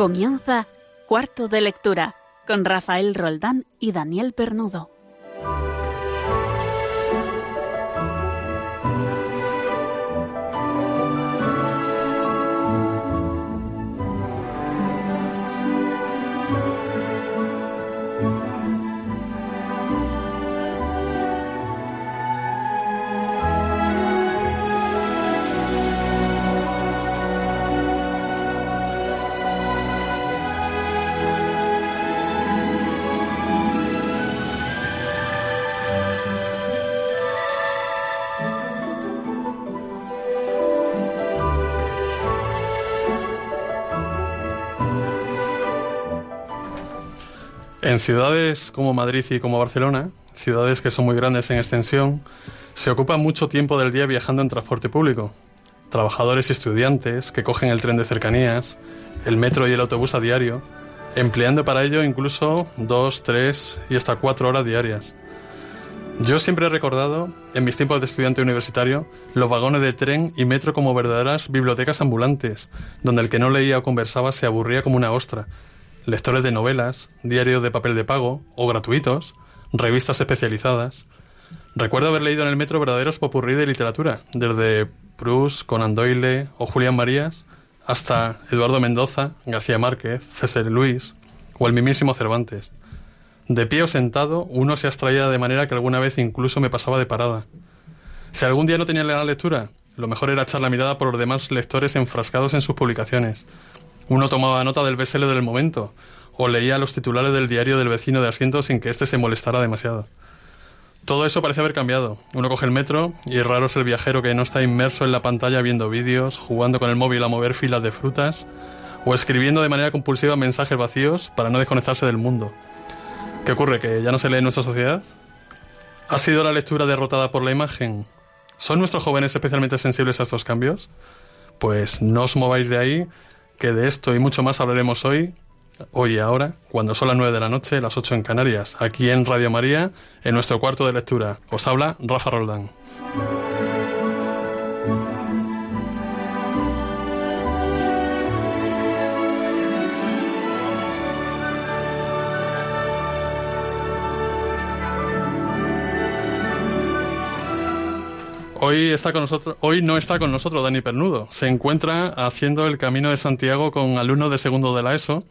Comienza Cuarto de Lectura con Rafael Roldán y Daniel Pernudo. En ciudades como Madrid y como Barcelona, ciudades que son muy grandes en extensión, se ocupa mucho tiempo del día viajando en transporte público. Trabajadores y estudiantes que cogen el tren de cercanías, el metro y el autobús a diario, empleando para ello incluso dos, tres y hasta cuatro horas diarias. Yo siempre he recordado, en mis tiempos de estudiante universitario, los vagones de tren y metro como verdaderas bibliotecas ambulantes, donde el que no leía o conversaba se aburría como una ostra, lectores de novelas, diarios de papel de pago o gratuitos, revistas especializadas. Recuerdo haber leído en el metro verdaderos popurrí de literatura, desde Proust, Conan Doyle o Julián Marías, hasta Eduardo Mendoza, García Márquez, César Luis o el mismísimo Cervantes. De pie o sentado, uno se abstraía de manera que alguna vez incluso me pasaba de parada. Si algún día no tenía la lectura, lo mejor era echar la mirada por los demás lectores enfrascados en sus publicaciones, uno tomaba nota del bestseller del momento o leía los titulares del diario del vecino de asiento sin que éste se molestara demasiado. Todo eso parece haber cambiado. Uno coge el metro y raro es el viajero que no está inmerso en la pantalla viendo vídeos, jugando con el móvil a mover filas de frutas o escribiendo de manera compulsiva mensajes vacíos para no desconectarse del mundo. ¿Qué ocurre? ¿Que ya no se lee en nuestra sociedad? ¿Ha sido la lectura derrotada por la imagen? ¿Son nuestros jóvenes especialmente sensibles a estos cambios? Pues no os mováis de ahí, que de esto y mucho más hablaremos hoy, hoy y ahora, cuando son las 9 de la noche, las 8 en Canarias, aquí en Radio María, en nuestro cuarto de lectura. Os habla Rafa Roldán. Hoy, está con nosotros, hoy no está con nosotros Dani Pernudo. Se encuentra haciendo el camino de Santiago con alumnos de segundo de la ESO.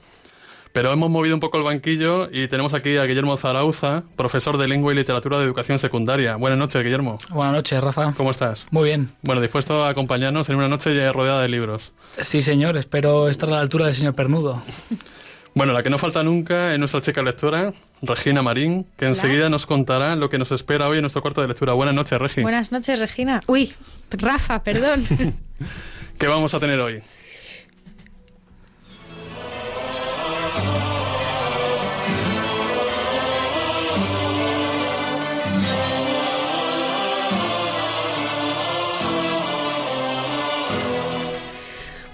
Pero hemos movido un poco el banquillo y tenemos aquí a Guillermo Zarauza, profesor de Lengua y Literatura de Educación Secundaria. Buenas noches, Guillermo. Buenas noches, Rafa. ¿Cómo estás? Muy bien. Bueno, dispuesto a acompañarnos en una noche rodeada de libros. Sí, señor. Espero estar a la altura del señor Pernudo. Bueno, la que no falta nunca es nuestra chica lectora, Regina Marín, que enseguida nos contará lo que nos espera hoy en nuestro cuarto de lectura. Buenas noches, Regina. Buenas noches, Regina. Uy, Rafa, perdón. ¿Qué vamos a tener hoy?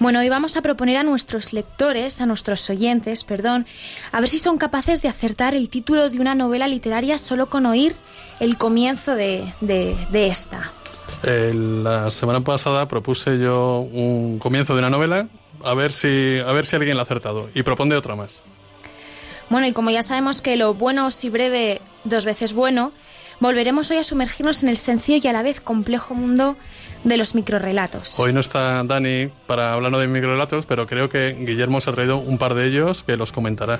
Bueno, hoy vamos a proponer a nuestros lectores, a nuestros oyentes, perdón, a ver si son capaces de acertar el título de una novela literaria solo con oír el comienzo de, esta. Eh, la semana pasada propuse yo un comienzo de una novela, a ver si, a ver si alguien la ha acertado, y propone otra más. Bueno, y como ya sabemos que lo bueno si breve dos veces bueno, volveremos hoy a sumergirnos en el sencillo y a la vez complejo mundo de los microrelatos. Hoy no está Dani para hablarnos de microrelatos, pero creo que Guillermo se ha traído un par de ellos que los comentará.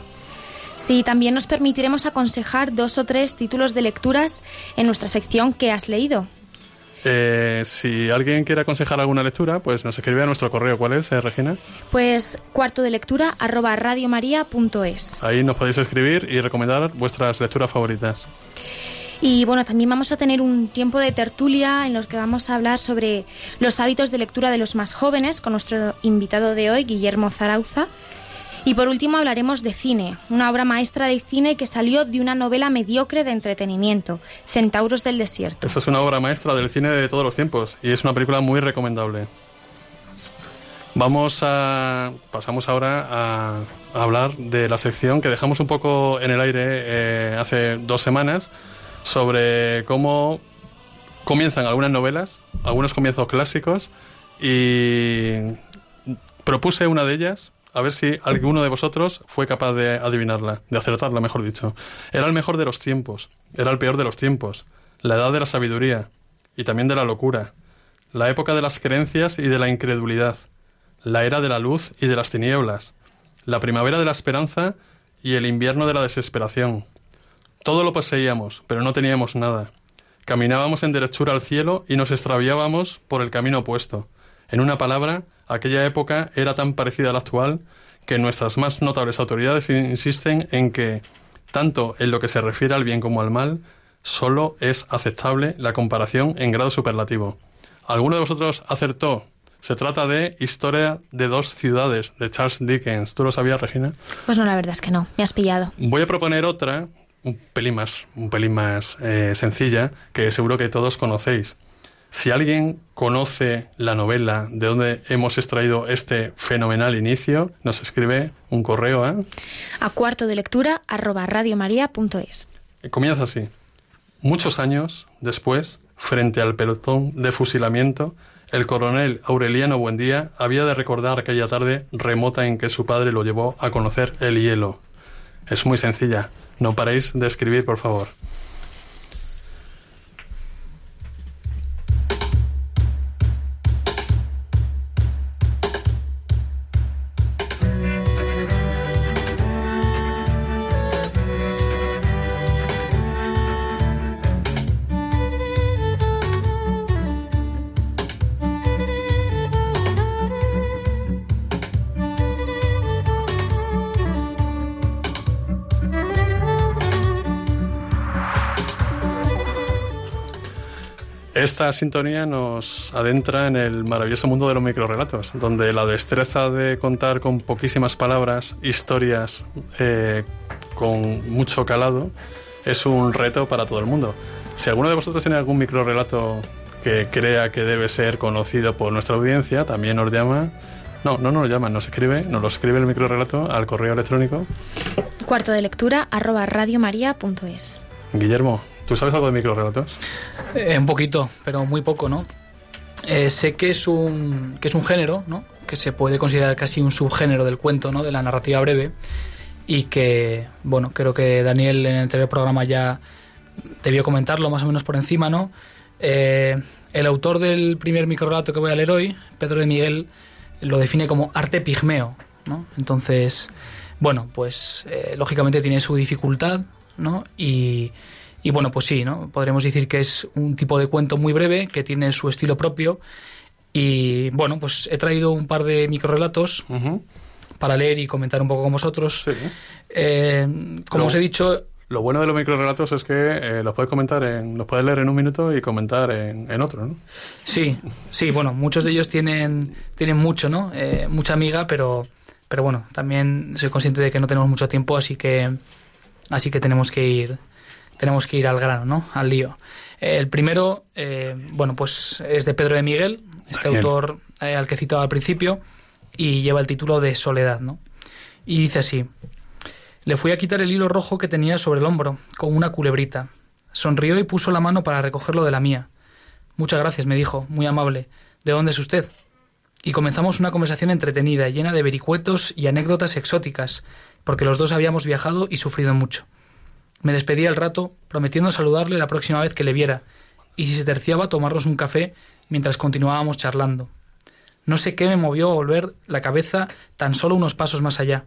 Sí, también nos permitiremos aconsejar dos o tres títulos de lecturas en nuestra sección que has leído. Eh, si alguien quiere aconsejar alguna lectura, pues nos escribe a nuestro correo. ¿Cuál es, eh, Regina? Pues cuarto de lectura arroba radiomaria.es. Ahí nos podéis escribir y recomendar vuestras lecturas favoritas. Y bueno, también vamos a tener un tiempo de tertulia en los que vamos a hablar sobre los hábitos de lectura de los más jóvenes con nuestro invitado de hoy, Guillermo Zarauza. Y por último hablaremos de cine, una obra maestra del cine que salió de una novela mediocre de entretenimiento, Centauros del Desierto. Esa es una obra maestra del cine de todos los tiempos y es una película muy recomendable. Vamos a pasamos ahora a, hablar de la sección que dejamos un poco en el aire eh, hace dos semanas sobre cómo comienzan algunas novelas, algunos comienzos clásicos y propuse una de ellas a ver si alguno de vosotros fue capaz de adivinarla, de acertarla, mejor dicho. Era el mejor de los tiempos, era el peor de los tiempos, la edad de la sabiduría y también de la locura, la época de las creencias y de la incredulidad, la era de la luz y de las tinieblas, la primavera de la esperanza y el invierno de la desesperación. Todo lo poseíamos, pero no teníamos nada. Caminábamos en derechura al cielo y nos extraviábamos por el camino opuesto. En una palabra, aquella época era tan parecida a la actual que nuestras más notables autoridades insisten en que, tanto en lo que se refiere al bien como al mal, solo es aceptable la comparación en grado superlativo. ¿Alguno de vosotros acertó? Se trata de Historia de dos ciudades, de Charles Dickens. ¿Tú lo sabías, Regina? Pues no, la verdad es que no. Me has pillado. Voy a proponer otra, un pelín más, un pelín más eh, sencilla, que seguro que todos conocéis. Si alguien conoce la novela de donde hemos extraído este fenomenal inicio, nos escribe un correo a... A cuarto de lectura arroba radiomaria.es. Comienza así. Muchos años después, frente al pelotón de fusilamiento, el coronel Aureliano Buendía había de recordar aquella tarde remota en que su padre lo llevó a conocer el hielo. Es muy sencilla. No paréis de escribir, por favor. Esta sintonía nos adentra en el maravilloso mundo de los microrelatos, donde la destreza de contar con poquísimas palabras, historias eh, con mucho calado, es un reto para todo el mundo. Si alguno de vosotros tiene algún microrelato que crea que debe ser conocido por nuestra audiencia, también nos llama. No, no nos llama, nos escribe, nos lo escribe el microrelato al correo electrónico. Cuarto de lectura arroba radiomaria.es. Guillermo, ¿Tú sabes algo de microrelatos? Eh, un poquito, pero muy poco, ¿no? Eh, sé que es un que es un género, ¿no? Que se puede considerar casi un subgénero del cuento, ¿no? De la narrativa breve y que, bueno, creo que Daniel en el anterior programa ya debió comentarlo más o menos por encima, ¿no? Eh, el autor del primer microrelato que voy a leer hoy, Pedro de Miguel, lo define como arte pigmeo, ¿no? Entonces, bueno, pues lógicamente tiene su dificultad, ¿no? Y y bueno, pues sí, ¿no? Podríamos decir que es un tipo de cuento muy breve, que tiene su estilo propio. Y bueno, pues he traído un par de microrelatos para leer y comentar un poco con vosotros. Eh, como os he dicho, lo bueno de los microrelatos es que eh, los puedes comentar, en, los puedes leer en un minuto y comentar en, otro, ¿no? Sí, sí, bueno, muchos de ellos tienen, tienen mucho, ¿no? Eh, mucha amiga, pero, pero bueno, también soy consciente de que no tenemos mucho tiempo, así que, así que tenemos que ir tenemos que ir al grano, ¿no? Al lío. El primero, eh, bueno, pues es de Pedro de Miguel, este autor eh, al que he citado al principio, y lleva el título de Soledad, ¿no? Y dice así: Le fui a quitar el hilo rojo que tenía sobre el hombro, con una culebrita. Sonrió y puso la mano para recogerlo de la mía. Muchas gracias, me dijo, muy amable. ¿De dónde es usted? Y comenzamos una conversación entretenida, llena de vericuetos y anécdotas exóticas, porque los dos habíamos viajado y sufrido mucho. Me despedí al rato, prometiendo saludarle la próxima vez que le viera, y si se terciaba tomarnos un café mientras continuábamos charlando. No sé qué me movió a volver la cabeza tan solo unos pasos más allá.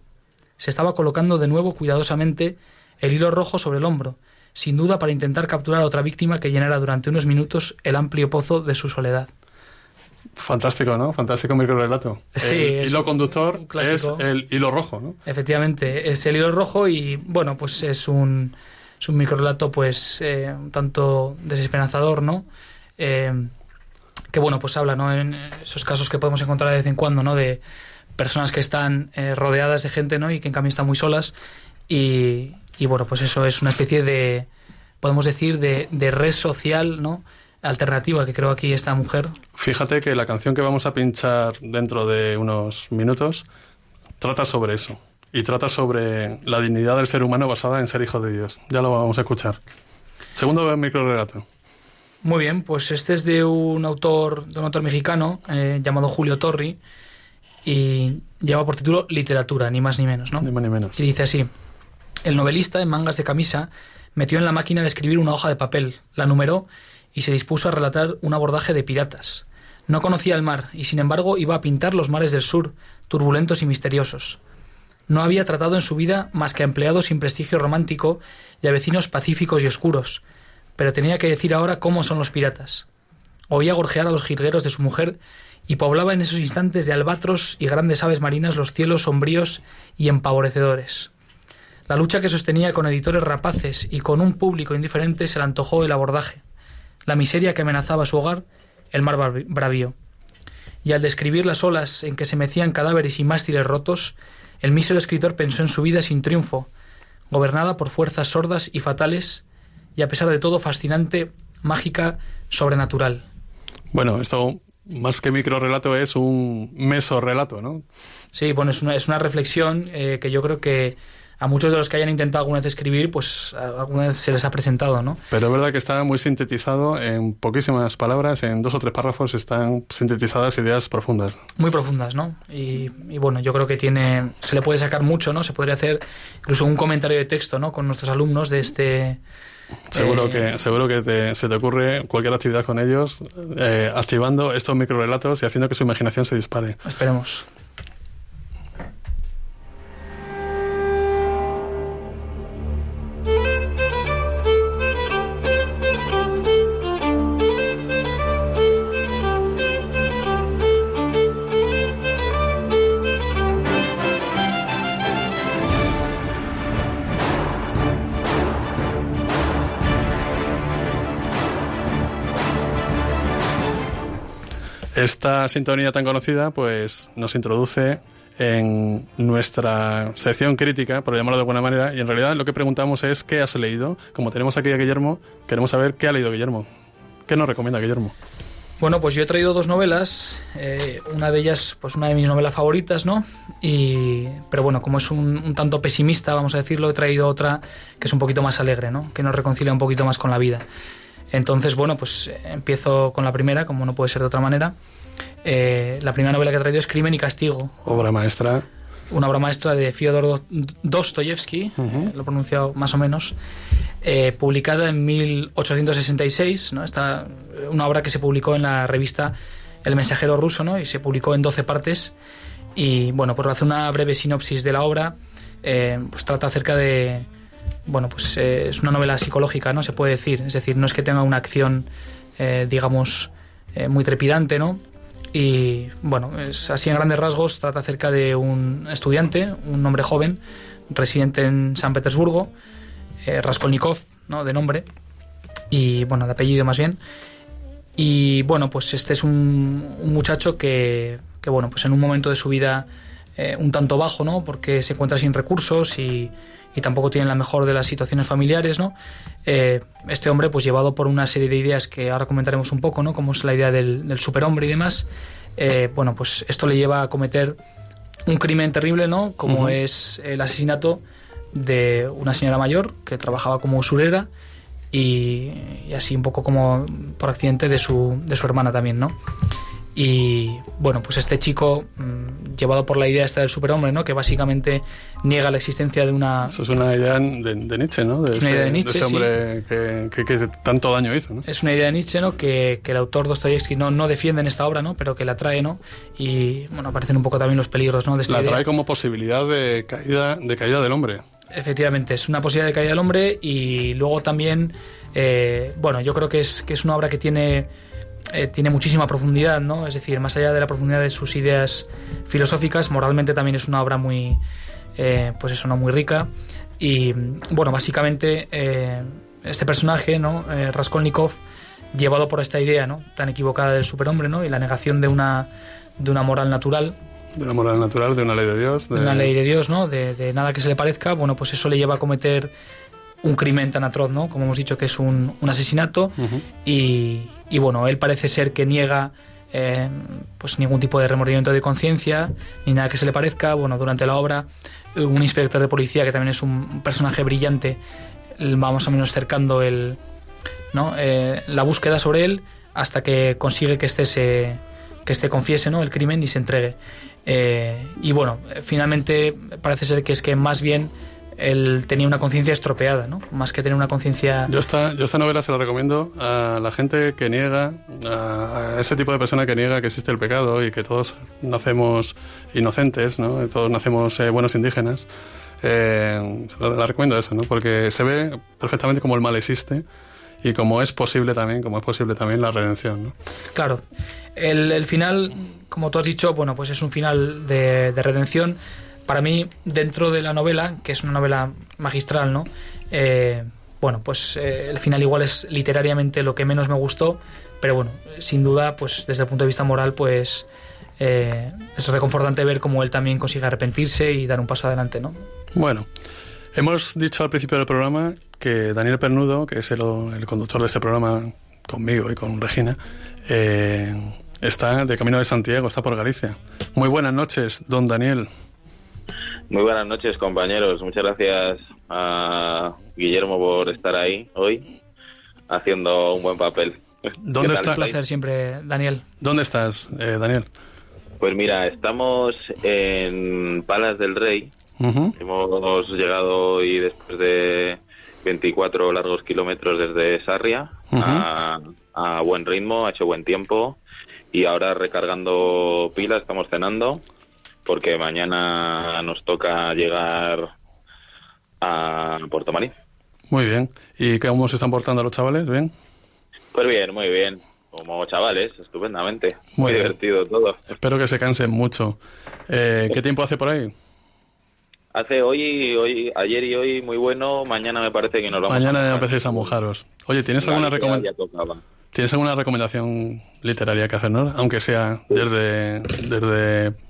Se estaba colocando de nuevo cuidadosamente el hilo rojo sobre el hombro, sin duda para intentar capturar a otra víctima que llenara durante unos minutos el amplio pozo de su soledad. Fantástico, ¿no? Fantástico microrelato. Sí, el hilo conductor es el hilo rojo, ¿no? Efectivamente, es el hilo rojo y, bueno, pues es un, es un microrelato, pues, eh, un tanto desesperanzador, ¿no? Eh, que, bueno, pues habla, ¿no? En esos casos que podemos encontrar de vez en cuando, ¿no? De personas que están eh, rodeadas de gente, ¿no? Y que en cambio están muy solas. Y, y, bueno, pues eso es una especie de, podemos decir, de, de red social, ¿no? Alternativa que creo aquí esta mujer. Fíjate que la canción que vamos a pinchar dentro de unos minutos trata sobre eso y trata sobre la dignidad del ser humano basada en ser hijo de Dios. Ya lo vamos a escuchar. Segundo micro relato. Muy bien, pues este es de un autor, de un autor mexicano eh, llamado Julio Torri y, lleva por título Literatura, ni más ni menos, ¿no? Ni más ni menos. Y dice así, el novelista en mangas de camisa metió en la máquina de escribir una hoja de papel, la numeró y se dispuso a relatar un abordaje de piratas. No conocía el mar y sin embargo iba a pintar los mares del sur, turbulentos y misteriosos. No había tratado en su vida más que a empleados sin prestigio romántico y a vecinos pacíficos y oscuros, pero tenía que decir ahora cómo son los piratas. Oía gorjear a los jilgueros de su mujer y poblaba en esos instantes de albatros y grandes aves marinas los cielos sombríos y empavorecedores. La lucha que sostenía con editores rapaces y con un público indiferente se le antojó el abordaje. La miseria que amenazaba su hogar, el mar bravío. Y al describir las olas en que se mecían cadáveres y mástiles rotos, el mísero escritor pensó en su vida sin triunfo, gobernada por fuerzas sordas y fatales, y a pesar de todo fascinante, mágica, sobrenatural. Bueno, esto más que microrelato es un mesorrelato, ¿no? Sí, bueno, es una, es una reflexión eh, que yo creo que a muchos de los que hayan intentado alguna vez escribir, pues alguna vez se les ha presentado, ¿no? Pero es verdad que está muy sintetizado en poquísimas palabras, en dos o tres párrafos están sintetizadas ideas profundas. Muy profundas, ¿no? Y, bueno, yo creo que tiene, se le puede sacar mucho, ¿no? Se podría hacer incluso un comentario de texto, ¿no? Con nuestros alumnos de este... Seguro eh, que, seguro que se te ocurre cualquier actividad con ellos, eh, activando estos microrelatos y haciendo que su imaginación se dispare. Esperemos. Esta sintonía tan conocida pues nos introduce en nuestra sección crítica, por llamarlo de alguna manera, y en realidad lo que preguntamos es ¿qué has leído? Como tenemos aquí a Guillermo, queremos saber qué ha leído Guillermo. ¿Qué nos recomienda Guillermo? Bueno, pues yo he traído dos novelas, eh, una de ellas, pues una de mis novelas favoritas, ¿no? Y, pero bueno, como es un, un, tanto pesimista, vamos a decirlo, he traído otra que es un poquito más alegre, ¿no? Que nos reconcilia un poquito más con la vida. Entonces, bueno, pues eh, empiezo con la primera, como no puede ser de otra manera. Eh, la primera novela que he traído es Crimen y Castigo. Obra maestra. Una obra maestra de Fyodor Dostoyevsky, eh, lo he pronunciado más o menos, publicada en 1866. ¿no? Esta, una obra que se publicó en la revista El Mensajero Ruso ¿no? y se publicó en 12 partes. Y bueno, por hacer una breve sinopsis de la obra, pues trata acerca de, bueno, pues eh, es una novela psicológica, ¿no? Se puede decir. Es decir, no es que tenga una acción, eh, digamos, eh, muy trepidante, ¿no? Y bueno, es así en grandes rasgos, trata acerca de un estudiante, un hombre joven, residente en San Petersburgo, Raskolnikov, ¿no? De nombre, y bueno, de apellido más bien. Y bueno, pues este es un, un muchacho que, que, bueno, pues en un momento de su vida un tanto bajo, ¿no? Porque se encuentra sin recursos y y tampoco tienen la mejor de las situaciones familiares, ¿no? Eh, este hombre, pues llevado por una serie de ideas que ahora comentaremos un poco, ¿no? Como es la idea del, superhombre y demás, eh, bueno, pues esto le lleva a cometer un crimen terrible, ¿no? Como es el asesinato de una señora mayor que trabajaba como usurera y, y, así un poco como por accidente de su, de su hermana también, ¿no? Y bueno, pues este chico, mm, llevado por la idea esta del superhombre, ¿no? Que básicamente niega la existencia de una... Eso es una idea de, Nietzsche, ¿no? De es una este, idea de Nietzsche, de este hombre que, que, tanto daño hizo, ¿no? Es una idea de Nietzsche, ¿no? Que, que el autor Dostoyevsky no, no defiende en esta obra, ¿no? Pero que la trae, ¿no? Y, bueno, aparecen un poco también los peligros, ¿no? De esta la trae como posibilidad de caída, de caída del hombre. Efectivamente, es una posibilidad de caída del hombre y luego también, eh, bueno, yo creo que es, que es una obra que tiene eh, tiene muchísima profundidad, ¿no? Es decir, más allá de la profundidad de sus ideas filosóficas, moralmente también es una obra muy, eh, pues eso, no muy rica. Y bueno, básicamente eh, este personaje, ¿no? Raskolnikov, llevado por esta idea, ¿no? Tan equivocada del superhombre, ¿no? Y la negación de una, de una moral natural. De una moral natural, de una ley de Dios. De, una ley de Dios, ¿no? De, de nada que se le parezca. Bueno, pues eso le lleva a cometer un crimen tan atroz, ¿no? Como hemos dicho que es un, un asesinato y, y, bueno, él parece ser que niega eh, pues ningún tipo de remordimiento de conciencia ni nada que se le parezca. Bueno, durante la obra un inspector de policía que también es un personaje brillante va más o menos cercando el, ¿no? Eh, la búsqueda sobre él hasta que consigue que este se que este confiese ¿no? el crimen y se entregue. Eh, y bueno, finalmente parece ser que es que más bien él tenía una conciencia estropeada, ¿no? Más que tener una conciencia... Yo esta, yo esta novela se la recomiendo a la gente que niega, a, ese tipo de persona que niega que existe el pecado y que todos nacemos inocentes, ¿no? Todos nacemos eh, buenos indígenas. Eh, la recomiendo eso, ¿no? Porque se ve perfectamente como el mal existe y como es posible también, como es posible también la redención, ¿no? Claro. El, el final, como tú has dicho, bueno, pues es un final de, de redención para mí, dentro de la novela, que es una novela magistral, ¿no? Eh, bueno, pues eh, el final igual es literariamente lo que menos me gustó, pero bueno, sin duda, pues desde el punto de vista moral, pues eh, es reconfortante ver cómo él también consigue arrepentirse y dar un paso adelante, ¿no? Bueno, hemos dicho al principio del programa que Daniel Pernudo, que es el, el conductor de este programa conmigo y con Regina, está de camino de Santiago, está por Galicia. Muy buenas noches, don Daniel. Muy buenas noches, compañeros. Muchas gracias a Guillermo por estar ahí hoy, haciendo un buen papel. ¿Dónde estás? Un placer siempre, Daniel. ¿Dónde estás, eh, Daniel? Pues mira, estamos en Palas del Rey. Hemos llegado hoy después de 24 largos kilómetros desde Sarria a, a buen ritmo, ha hecho buen tiempo y ahora recargando pilas, estamos cenando porque mañana nos toca llegar a Puerto Marín. Muy bien. ¿Y cómo se están portando los chavales? ¿Bien? Pues bien, muy bien. Como chavales, estupendamente. Muy, divertido todo. Espero que se cansen mucho. Eh, ¿Qué tiempo hace por ahí? Hace hoy, hoy, ayer y hoy muy bueno. Mañana me parece que nos vamos. Mañana ya empecéis a mojaros. Oye, ¿tienes alguna recomendación? ¿Tienes alguna recomendación literaria que hacernos? Aunque sea desde, desde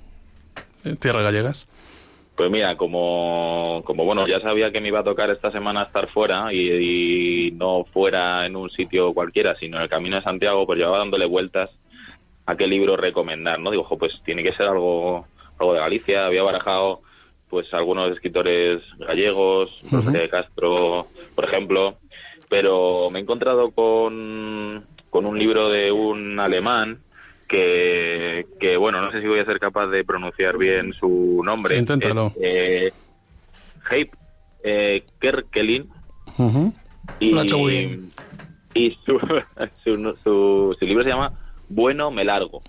Tierra Gallegas? Pues mira, como, como bueno, ya sabía que me iba a tocar esta semana estar fuera y, no fuera en un sitio cualquiera, sino en el Camino de Santiago, pues llevaba dándole vueltas a qué libro recomendar, ¿no? Digo, pues tiene que ser algo, algo de Galicia. Había barajado pues algunos escritores gallegos, José de Castro, por ejemplo, pero me he encontrado con, con un libro de un alemán que, que, bueno, no sé si voy a ser capaz de pronunciar bien su nombre. Inténtalo. Eh, Heip eh, Kerkelin. Y, y su, su, su, libro se llama Bueno, me largo.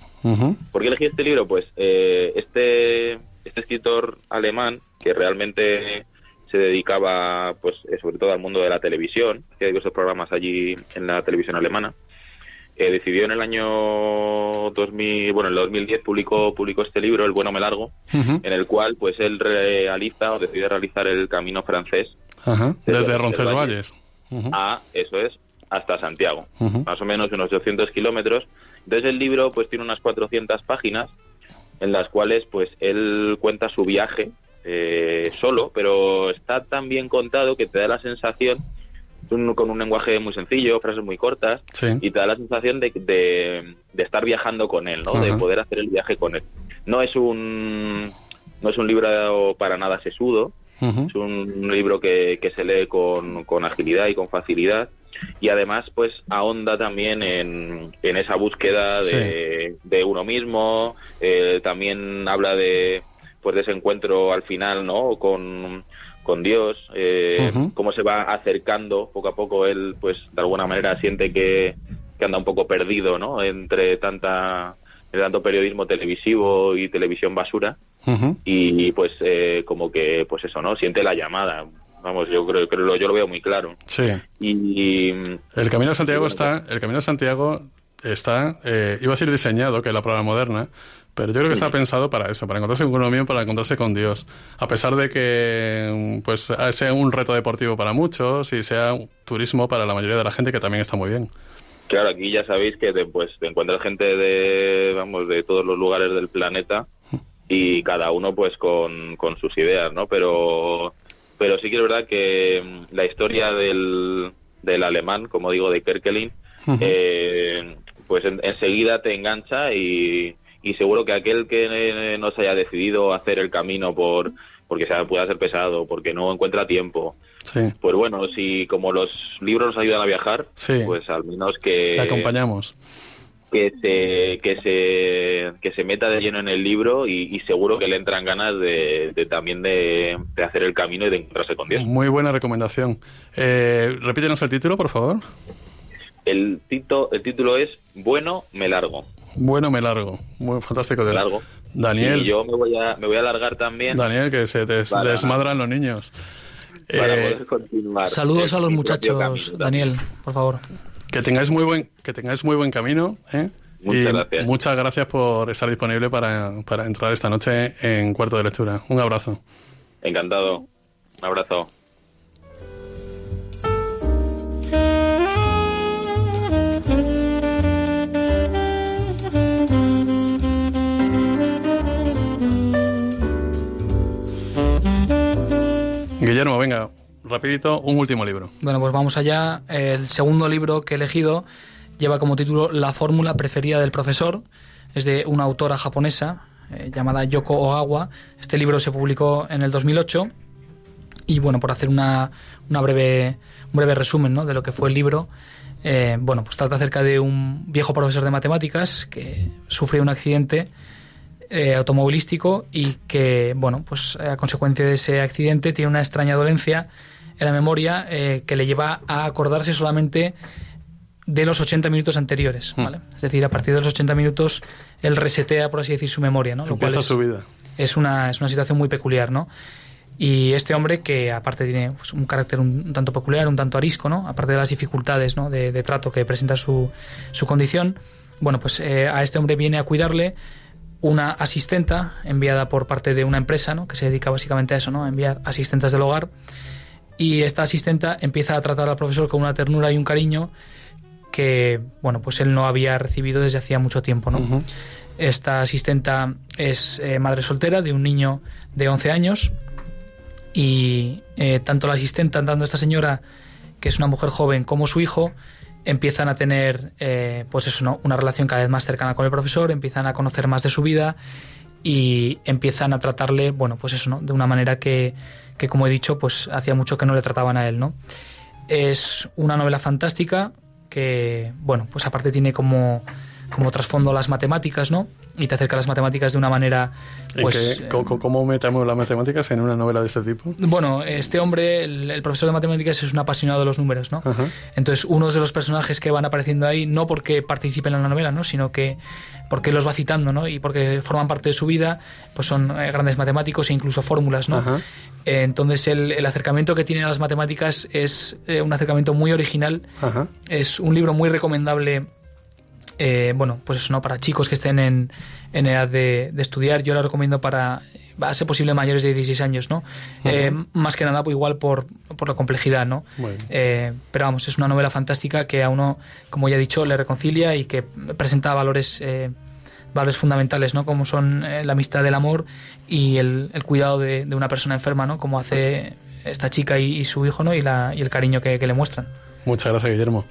¿Por qué elegí este libro? Pues eh, este, este escritor alemán que realmente se dedicaba pues eh, sobre todo al mundo de la televisión, que hay diversos programas allí en la televisión alemana, eh, decidió en el año 2000, bueno, en el 2010 publicó, publicó este libro, El bueno me largo, en el cual pues él realiza o decide realizar el camino francés. Desde, Roncesvalles. A, eso es, hasta Santiago. Más o menos unos 200 kilómetros. Entonces el libro pues tiene unas 400 páginas en las cuales pues él cuenta su viaje eh, solo, pero está tan bien contado que te da la sensación con un lenguaje muy sencillo, frases muy cortas, y te da la sensación de, de, estar viajando con él, ¿no? De poder hacer el viaje con él. No es un, no es un libro para nada sesudo, es un libro que, que se lee con, con, agilidad y con facilidad, y además, pues, ahonda también en, en esa búsqueda de, de uno mismo, eh, también habla de, pues, de ese encuentro al final, ¿no? Con con Dios, eh, cómo se va acercando poco a poco, él pues de alguna manera siente que, anda un poco perdido, ¿no? Entre tanta tanto periodismo televisivo y televisión basura y, pues eh, como que pues eso, ¿no? Siente la llamada. Vamos, yo creo que yo lo veo muy claro. Sí. Y, el Camino de Santiago está, el Camino de Santiago está, eh, iba a ser diseñado, que es la prueba moderna, pero yo creo que está pensado para eso, para encontrarse con uno mismo, para encontrarse con Dios. A pesar de que pues sea un reto deportivo para muchos y sea un turismo para la mayoría de la gente que también está muy bien. Claro, aquí ya sabéis que te, pues, te encuentras gente de, vamos, de todos los lugares del planeta y cada uno pues con, con sus ideas, ¿no? Pero, pero sí que es verdad que mm, la historia del, del alemán, como digo, de Kerkelin, eh, pues enseguida te engancha y, y seguro que aquel que no se haya decidido hacer el camino por porque se pueda ser pesado, porque no encuentra tiempo. Pues bueno, si como los libros nos ayudan a viajar, pues al menos que... Le acompañamos. que se que se que se meta de lleno en el libro y, seguro que le entran ganas de, también de, hacer el camino y de encontrarse con Dios. Muy buena recomendación. Eh, repítenos el título, por favor. El, tito, el título es Bueno, me largo. Bueno, me largo. Muy fantástico. De... largo. Daniel. Y yo me voy a, me voy a alargar también. Daniel, que se desmadran los niños. Para eh, poder continuar. Saludos a los muchachos, Daniel, por favor. Que tengáis muy buen, que tengáis muy buen camino. ¿eh? Muchas gracias. Muchas gracias por estar disponible para, para entrar esta noche en cuarto de lectura. Un abrazo. Encantado. Un abrazo. Guillermo, venga, rapidito, un último libro. Bueno, pues vamos allá. El segundo libro que he elegido lleva como título La fórmula preferida del profesor. Es de una autora japonesa eh, llamada Yoko Ogawa. Este libro se publicó en el 2008 y bueno, por hacer una, una breve, un breve resumen ¿no? de lo que fue el libro, eh, bueno, pues trata acerca de un viejo profesor de matemáticas que sufre un accidente eh, automovilístico y que, bueno, pues a consecuencia de ese accidente tiene una extraña dolencia en la memoria eh, que le lleva a acordarse solamente de los 80 minutos anteriores, hmm. ¿vale? Es decir, a partir de los 80 minutos él resetea, por así decir, su memoria, ¿no? Lo cual es, su vida. Es una, es una situación muy peculiar, ¿no? Y este hombre, que aparte tiene pues, un carácter un, tanto peculiar, un tanto arisco, ¿no? Aparte de las dificultades ¿no? de, trato que presenta su, su condición, bueno, pues eh, a este hombre viene a cuidarle una asistenta enviada por parte de una empresa ¿no? que se dedica básicamente a eso, ¿no? a enviar asistentes del hogar. Y esta asistenta empieza a tratar al profesor con una ternura y un cariño que, bueno, pues él no había recibido desde hacía mucho tiempo, ¿no? Esta asistenta es eh, madre soltera de un niño de 11 años y eh, tanto la asistenta, tanto esta señora, que es una mujer joven, como su hijo, empiezan a tener eh, pues eso no una relación cada vez más cercana con el profesor empiezan a conocer más de su vida y empiezan a tratarle bueno pues eso no de una manera que, que como he dicho pues hacía mucho que no le trataban a él no es una novela fantástica que bueno pues aparte tiene como como trasfondo las matemáticas, ¿no? Y te acerca a las matemáticas de una manera, pues... ¿Cómo, metemos las matemáticas en una novela de este tipo? Bueno, este hombre, el, profesor de matemáticas, es un apasionado de los números, ¿no? Entonces, uno de los personajes que van apareciendo ahí, no porque participen en la novela, ¿no? Sino que porque los va citando, ¿no? Y porque forman parte de su vida, pues son eh, grandes matemáticos e incluso fórmulas, ¿no? Eh, entonces, el, el, acercamiento que tiene a las matemáticas es eh, un acercamiento muy original. Es un libro muy recomendable eh, bueno, pues eso, ¿no? Para chicos que estén en, en edad de, estudiar, yo lo recomiendo para, a ser posible, mayores de 16 años, ¿no? Eh, más que nada, pues, igual por, por la complejidad, ¿no? Eh, pero vamos, es una novela fantástica que a uno, como ya he dicho, le reconcilia y que presenta valores, valores fundamentales, ¿no? Como son la amistad del amor y el, cuidado de, una persona enferma, ¿no? Como hace esta chica y, su hijo, ¿no? Y, la, y el cariño que, que le muestran. Muchas gracias, Guillermo.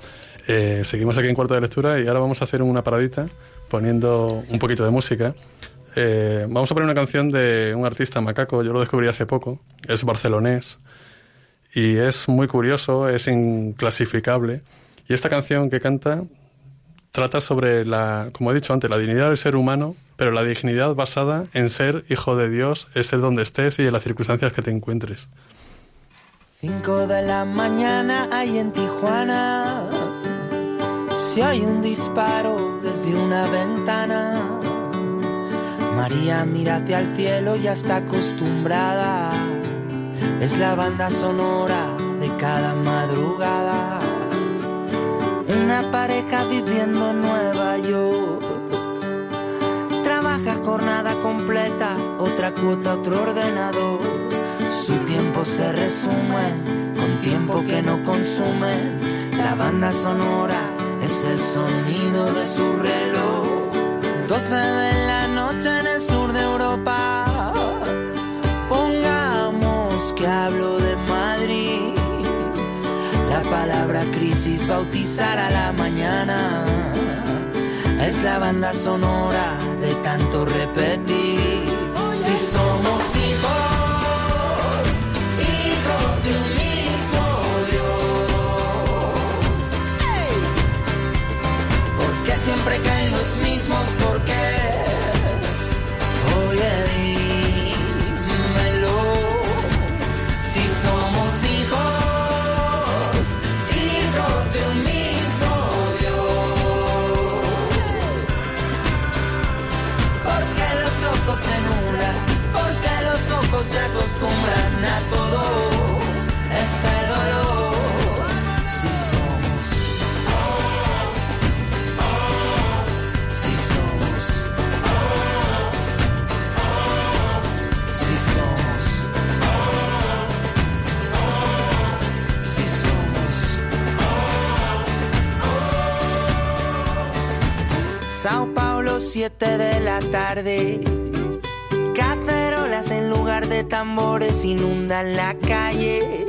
Eh, seguimos aquí en cuarto de lectura y ahora vamos a hacer una paradita poniendo un poquito de música. Eh, vamos a poner una canción de un artista macaco, yo lo descubrí hace poco, es barcelonés y es muy curioso, es inclasificable. Y esta canción que canta trata sobre la, como he dicho antes, la dignidad del ser humano, pero la dignidad basada en ser hijo de Dios, estés donde estés y en las circunstancias que te encuentres. Cinco de la mañana hay en Tijuana si hay un disparo desde una ventana. María mira hacia el cielo, ya está acostumbrada. Es la banda sonora de cada madrugada. Una pareja viviendo en Nueva York. Trabaja jornada completa, otra cuota, otro ordenador. Su tiempo se resume con tiempo que no consume. La banda sonora es el sonido de su reloj. 12 de la noche en el sur de Europa. Pongamos que hablo de Madrid. La palabra crisis bautizar a la mañana. Es la banda sonora de tanto repetir. Cacerolas en lugar de tambores inundan la calle.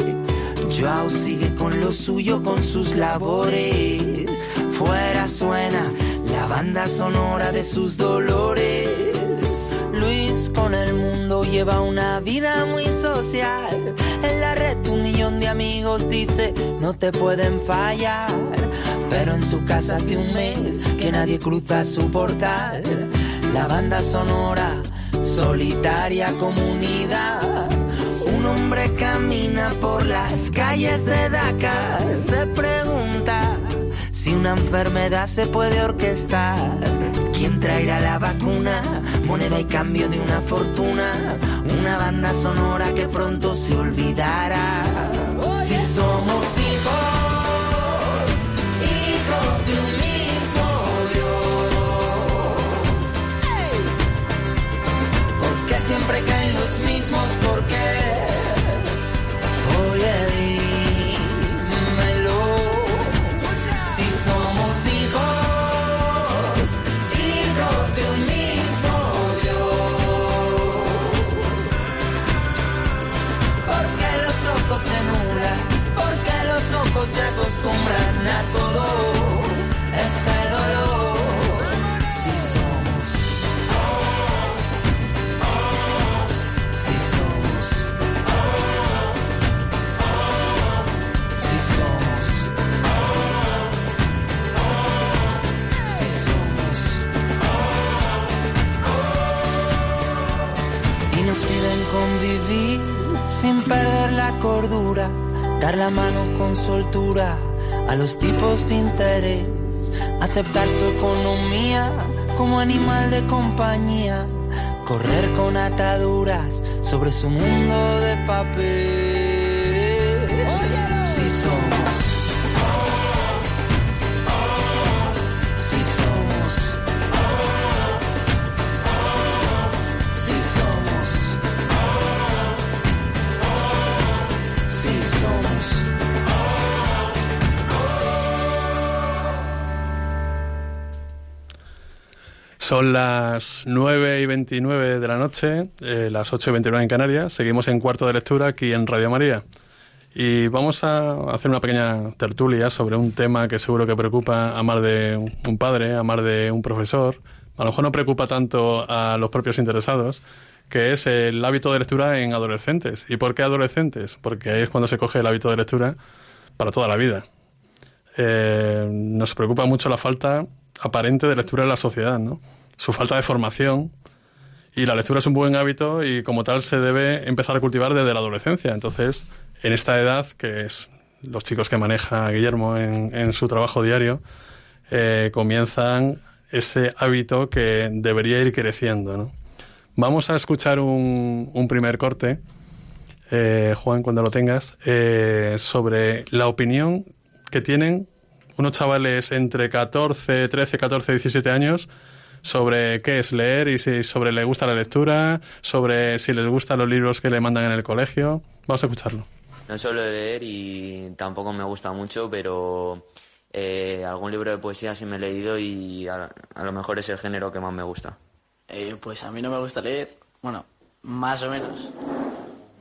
Joao sigue con lo suyo, con sus labores. Fuera suena la banda sonora de sus dolores. Luis con el mundo lleva una vida muy social. En la red un millón de amigos dice no te pueden fallar. Pero en su casa hace un mes que nadie cruza su portal. La banda sonora, solitaria comunidad. Un hombre camina por las calles de Dakar. Se pregunta si una enfermedad se puede orquestar. ¿Quién traerá la vacuna? Moneda y cambio de una fortuna. Una banda sonora que pronto se olvidará. Si somos hijos, cordura, dar la mano con soltura a los tipos de interés, aceptar su economía como animal de compañía, correr con ataduras sobre su mundo de papel. Son las 9 y 29 de la noche, eh, las 8 y 29 en Canarias. Seguimos en cuarto de lectura aquí en Radio María. Y vamos a hacer una pequeña tertulia sobre un tema que seguro que preocupa a más de un padre, a más de un profesor. A lo mejor no preocupa tanto a los propios interesados, que es el hábito de lectura en adolescentes. ¿Y por qué adolescentes? Porque ahí es cuando se coge el hábito de lectura para toda la vida. Eh, nos preocupa mucho la falta aparente de lectura en la sociedad, ¿no? Su falta de formación. Y la lectura es un buen hábito y como tal se debe empezar a cultivar desde la adolescencia. Entonces, en esta edad, que es los chicos que maneja Guillermo en, en su trabajo diario, eh, comienzan ese hábito que debería ir creciendo, ¿no? Vamos a escuchar un, un primer corte, eh, Juan, cuando lo tengas, eh, sobre la opinión que tienen unos chavales entre 14, 13, 14, 17 años sobre qué es leer y si sobre le gusta la lectura, sobre si les gustan los libros que le mandan en el colegio. Vamos a escucharlo. No suelo leer y tampoco me gusta mucho, pero eh, algún libro de poesía sí me he leído y a, a lo mejor es el género que más me gusta. Eh, pues a mí no me gusta leer, bueno, más o menos.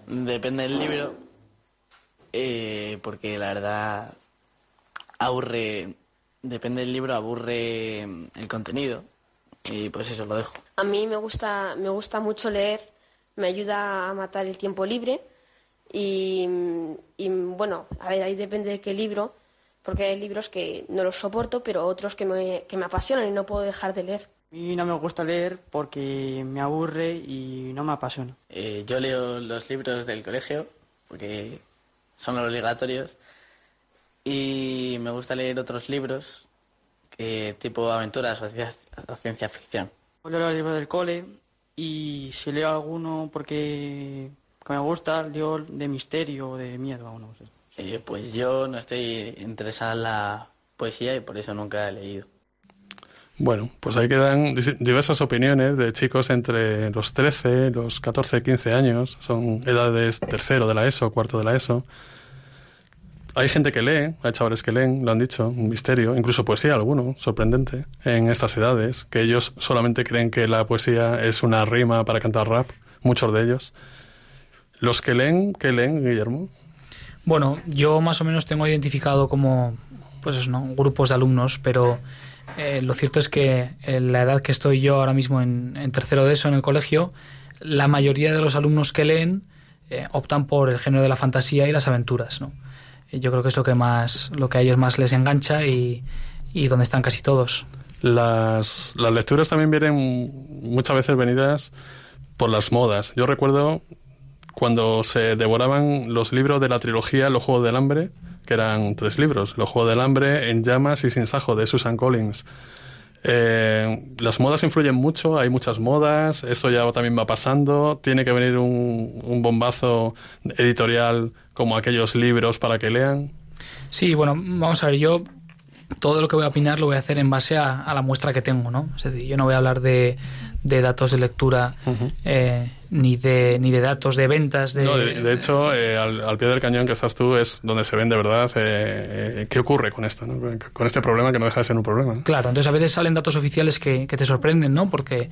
Depende del libro, eh, porque la verdad aburre, depende del libro, aburre el contenido. Y pues eso, lo dejo. A mí me gusta, me gusta mucho leer, me ayuda a matar el tiempo libre y, y, bueno, a ver, ahí depende de qué libro, porque hay libros que no los soporto, pero otros que me, que me apasionan y no puedo dejar de leer. A mí no me gusta leer porque me aburre y no me apasiona. Eh, yo leo los libros del colegio, porque son obligatorios, y me gusta leer otros libros, que, tipo aventuras o ciencia, o ciencia ficción. Leo los libros del cole y si leo alguno porque que me gusta, leo de misterio o de miedo a uno. Eh, pues yo no estoy interesada en la poesía y por eso nunca he leído. Bueno, pues ahí quedan diversas opiniones de chicos entre los 13, los 14, 15 años. Son edades tercero de la ESO, cuarto de la ESO. Hay gente que lee, hay chavales que leen, lo han dicho, un misterio, incluso poesía alguno, sorprendente, en estas edades, que ellos solamente creen que la poesía es una rima para cantar rap, muchos de ellos. Los que leen, ¿qué leen, Guillermo? Bueno, yo más o menos tengo identificado como, pues ¿no? grupos de alumnos, pero eh, lo cierto es que en la edad que estoy yo ahora mismo en, tercero de eso en el colegio, la mayoría de los alumnos que leen eh, optan por el género de la fantasía y las aventuras, ¿no? Yo creo que es lo que más lo que a ellos más les engancha y, y donde están casi todos. Las, las lecturas también vienen muchas veces venidas por las modas. Yo recuerdo cuando se devoraban los libros de la trilogía Los Juegos del Hambre, que eran tres libros, Los Juegos del Hambre, En Llamas y Sin Sajo, de Susan Collins. Eh, las modas influyen mucho, hay muchas modas, esto ya también va pasando, tiene que venir un, un bombazo editorial como aquellos libros para que lean. Sí, bueno, vamos a ver, yo todo lo que voy a opinar lo voy a hacer en base a, la muestra que tengo, ¿no? Es decir, yo no voy a hablar de, de datos de lectura eh, ni de ni de datos de ventas. De, no, de, hecho, eh, al, pie del cañón que estás tú es donde se ven de verdad eh, qué ocurre con esto, ¿no? con este problema que no deja de ser un problema. Claro, entonces a veces salen datos oficiales que, que te sorprenden, ¿no? Porque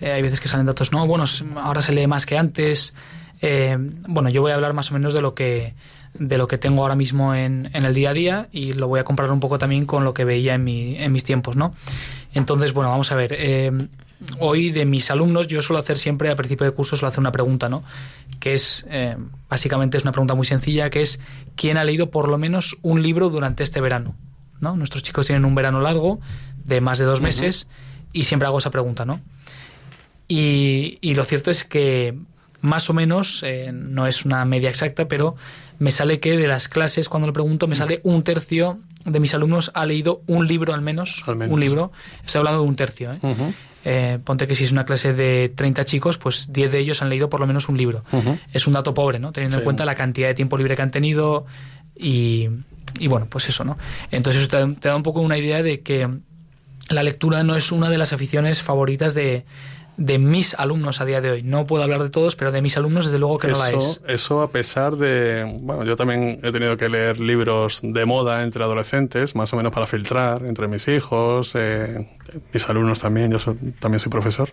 hay veces que salen datos, no, bueno, ahora se lee más que antes. Bueno, yo voy a hablar más o menos de lo que de lo que tengo ahora mismo en, en, el día a día y lo voy a comparar un poco también con lo que veía en, mi, en mis tiempos, ¿no? Entonces, bueno, vamos a ver. Eh, hoy de mis alumnos yo suelo hacer siempre a principio de curso suelo hacer una pregunta, ¿no? Que es, eh, básicamente es una pregunta muy sencilla, que es ¿quién ha leído por lo menos un libro durante este verano? ¿No? Nuestros chicos tienen un verano largo de más de dos meses y siempre hago esa pregunta, ¿no? Y, y lo cierto es que más o menos, eh, no es una media exacta, pero me sale que de las clases, cuando le pregunto, me sale un tercio de mis alumnos ha leído un libro al menos, un libro. Estoy hablando de un tercio. ¿eh? Eh, ponte que si es una clase de 30 chicos, pues 10 de ellos han leído por lo menos un libro. Es un dato pobre, ¿no? Teniendo en cuenta la cantidad de tiempo libre que han tenido y, y bueno, pues eso, ¿no? Entonces eso te, te da un poco una idea de que la lectura no es una de las aficiones favoritas de, de mis alumnos a día de hoy. No puedo hablar de todos, pero de mis alumnos desde luego que no la es. Eso a pesar de... Bueno, yo también he tenido que leer libros de moda entre adolescentes, más o menos para filtrar entre mis hijos, eh, mis alumnos también, yo también soy profesor.